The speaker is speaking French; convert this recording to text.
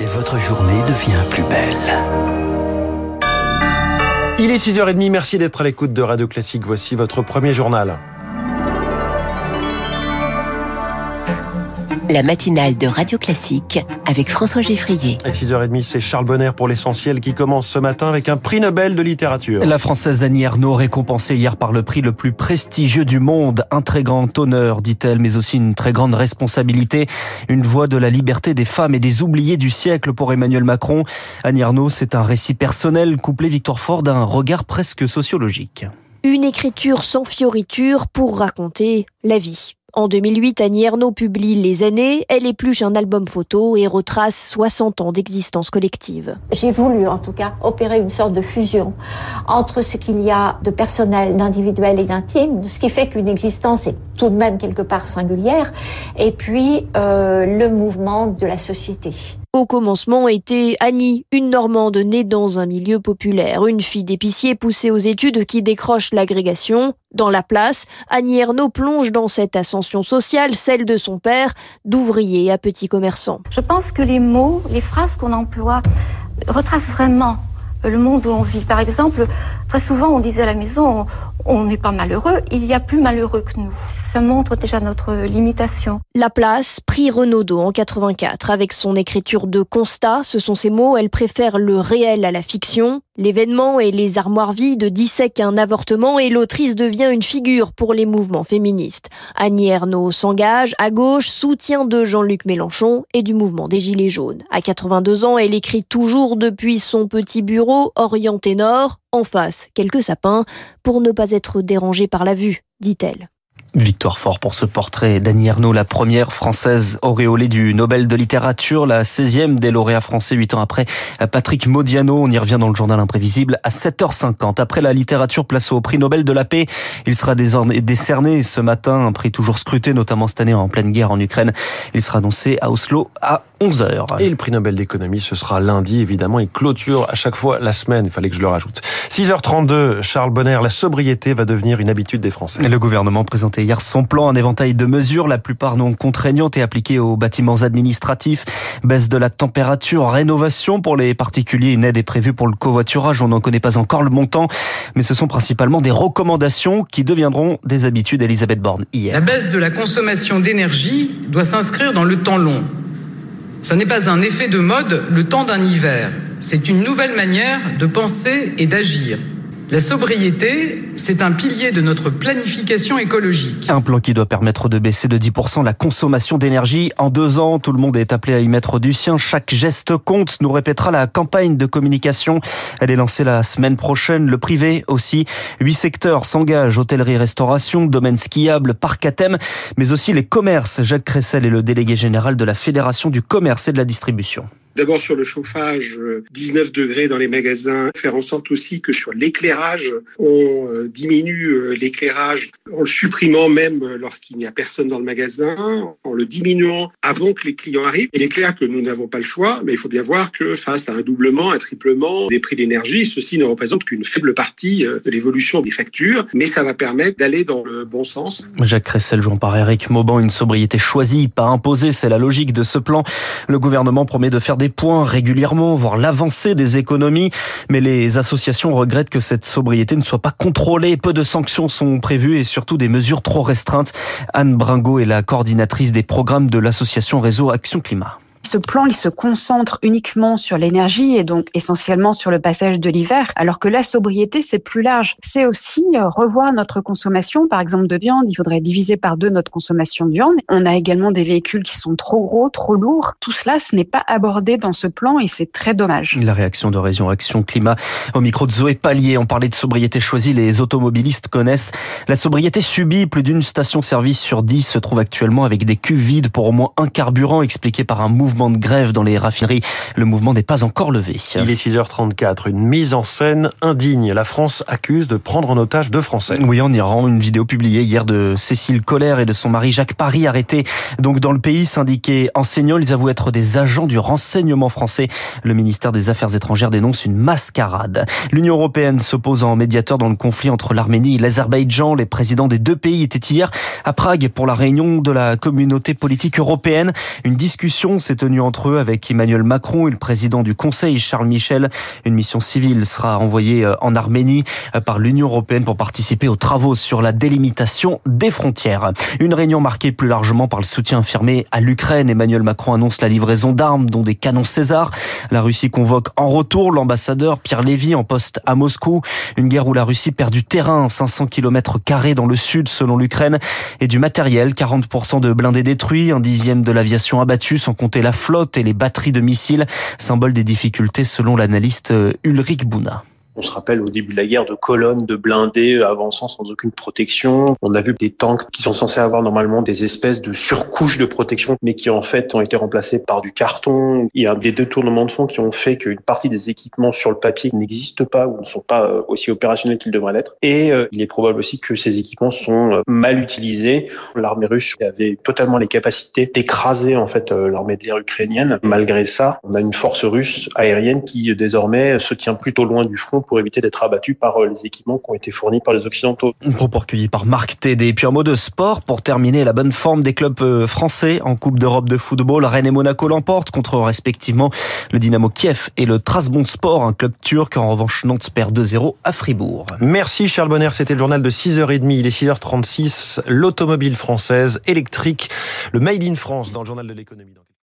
et votre journée devient plus belle. Il est 6h30, merci d'être à l'écoute de Radio Classique. Voici votre premier journal. La matinale de Radio Classique avec François Geffrier. À 6h30, c'est Charles Bonner pour l'essentiel qui commence ce matin avec un prix Nobel de littérature. La Française Annie Ernaux récompensée hier par le prix le plus prestigieux du monde. Un très grand honneur, dit-elle, mais aussi une très grande responsabilité. Une voix de la liberté des femmes et des oubliés du siècle pour Emmanuel Macron. Annie Ernaux, c'est un récit personnel couplé Victor Ford d'un regard presque sociologique. Une écriture sans fioriture pour raconter la vie. En 2008, Annie Ernaux publie Les années, elle épluche un album photo et retrace 60 ans d'existence collective. J'ai voulu en tout cas opérer une sorte de fusion entre ce qu'il y a de personnel, d'individuel et d'intime, ce qui fait qu'une existence est tout de même quelque part singulière, et puis euh, le mouvement de la société. Au commencement était Annie, une Normande née dans un milieu populaire, une fille d'épicier poussée aux études qui décroche l'agrégation. Dans la place, Annie Ernaux plonge dans cette ascension sociale, celle de son père, d'ouvrier à petit commerçant. Je pense que les mots, les phrases qu'on emploie retracent vraiment le monde où on vit. Par exemple, très souvent on disait à la maison, on n'est pas malheureux, il y a plus malheureux que nous. Ça montre déjà notre limitation. La place, prix Renaudot en 84, avec son écriture de constat, ce sont ses mots, elle préfère le réel à la fiction. L'événement et les armoires vides dissèquent un avortement et l'autrice devient une figure pour les mouvements féministes. Annie Ernaux s'engage à gauche, soutien de Jean-Luc Mélenchon et du mouvement des Gilets jaunes. À 82 ans, elle écrit toujours depuis son petit bureau orienté nord, en face quelques sapins, pour ne pas être dérangée par la vue, dit-elle. Victoire fort pour ce portrait d'Annie Ernaux, la première française auréolée du Nobel de littérature, la 16e des lauréats français 8 ans après Patrick Modiano. On y revient dans le journal imprévisible à 7h50. Après la littérature place au prix Nobel de la paix, il sera décerné ce matin, un prix toujours scruté, notamment cette année en pleine guerre en Ukraine. Il sera annoncé à Oslo à 11h. Et le prix Nobel d'économie, ce sera lundi, évidemment. Il clôture à chaque fois la semaine, il fallait que je le rajoute. 6h32, Charles Bonner, la sobriété va devenir une habitude des Français. Le gouvernement son plan, un éventail de mesures, la plupart non contraignantes et appliquées aux bâtiments administratifs. Baisse de la température, rénovation pour les particuliers, une aide est prévue pour le covoiturage. On n'en connaît pas encore le montant, mais ce sont principalement des recommandations qui deviendront des habitudes. Elisabeth Borne, hier. La baisse de la consommation d'énergie doit s'inscrire dans le temps long. Ce n'est pas un effet de mode le temps d'un hiver. C'est une nouvelle manière de penser et d'agir. La sobriété, c'est un pilier de notre planification écologique. Un plan qui doit permettre de baisser de 10% la consommation d'énergie. En deux ans, tout le monde est appelé à y mettre du sien. Chaque geste compte, nous répétera la campagne de communication. Elle est lancée la semaine prochaine. Le privé aussi. Huit secteurs s'engagent. Hôtellerie, restauration, domaine skiable, parc à thème, mais aussi les commerces. Jacques Cressel est le délégué général de la Fédération du commerce et de la distribution. D'abord sur le chauffage, 19 degrés dans les magasins, faire en sorte aussi que sur l'éclairage, on euh, diminue euh, l'éclairage en le supprimant même lorsqu'il n'y a personne dans le magasin, en le diminuant avant que les clients arrivent. Il est clair que nous n'avons pas le choix, mais il faut bien voir que face à un doublement, un triplement des prix d'énergie, ceci ne représente qu'une faible partie euh, de l'évolution des factures, mais ça va permettre d'aller dans le bon sens. Jacques Cressel, jouant par Eric Mauban, une sobriété choisie, pas imposée, c'est la logique de ce plan. Le gouvernement promet de faire des points régulièrement, voir l'avancée des économies, mais les associations regrettent que cette sobriété ne soit pas contrôlée. Peu de sanctions sont prévues et surtout des mesures trop restreintes. Anne Bringot est la coordinatrice des programmes de l'association Réseau Action Climat. Ce plan, il se concentre uniquement sur l'énergie et donc essentiellement sur le passage de l'hiver, alors que la sobriété, c'est plus large. C'est aussi euh, revoir notre consommation, par exemple de viande. Il faudrait diviser par deux notre consommation de viande. On a également des véhicules qui sont trop gros, trop lourds. Tout cela, ce n'est pas abordé dans ce plan et c'est très dommage. La réaction de Région Action Climat au micro de Zoé Pallier. On parlait de sobriété choisie. Les automobilistes connaissent la sobriété subie. Plus d'une station-service sur dix se trouve actuellement avec des cuves vides pour au moins un carburant expliqué par un mouvement de grève dans les raffineries. Le mouvement n'est pas encore levé. Il est 6h34. Une mise en scène indigne. La France accuse de prendre en otage deux Français. Oui, en Iran, une vidéo publiée hier de Cécile Collère et de son mari Jacques Paris arrêtés donc dans le pays syndiqué enseignants. Ils avouent être des agents du renseignement français. Le ministère des Affaires étrangères dénonce une mascarade. L'Union européenne s'oppose en médiateur dans le conflit entre l'Arménie et l'Azerbaïdjan. Les présidents des deux pays étaient hier à Prague pour la réunion de la communauté politique européenne. Une discussion s'est tenue entre eux avec Emmanuel Macron et le président du Conseil Charles Michel. Une mission civile sera envoyée euh, en Arménie euh, par l'Union européenne pour participer aux travaux sur la délimitation des frontières. Une réunion marquée plus largement par le soutien affirmé à l'Ukraine. Emmanuel Macron annonce la livraison d'armes, dont des canons César. La Russie convoque en retour l'ambassadeur Pierre Lévy en poste à Moscou. Une guerre où la Russie perd du terrain, 500 km carrés dans le sud selon l'Ukraine, et du matériel, 40% de blindés détruits, un dixième de l'aviation abattue, sans compter la flotte et les batteries de missiles, symbole des difficultés selon l'analyste Ulrich Bouna. On se rappelle au début de la guerre de colonnes de blindés avançant sans aucune protection. On a vu des tanks qui sont censés avoir normalement des espèces de surcouches de protection, mais qui en fait ont été remplacés par du carton. Il y a des détournements de fonds qui ont fait qu'une partie des équipements sur le papier n'existent pas ou ne sont pas euh, aussi opérationnels qu'ils devraient l'être. Et euh, il est probable aussi que ces équipements sont euh, mal utilisés. L'armée russe avait totalement les capacités d'écraser en fait l'armée de l'air ukrainienne. Malgré ça, on a une force russe aérienne qui désormais se tient plutôt loin du front pour éviter d'être abattu par euh, les équipements qui ont été fournis par les Occidentaux. Propos recueilli par Marc Tédé. Puis un mot de sport pour terminer la bonne forme des clubs euh, français en Coupe d'Europe de football. Rennes et Monaco l'emportent contre respectivement le Dynamo Kiev et le Sport, un club turc. En revanche, Nantes perd 2-0 à Fribourg. Merci Charles Bonner, c'était le journal de 6h30. Il est 6h36. L'automobile française électrique, le Made in France dans le journal de l'économie.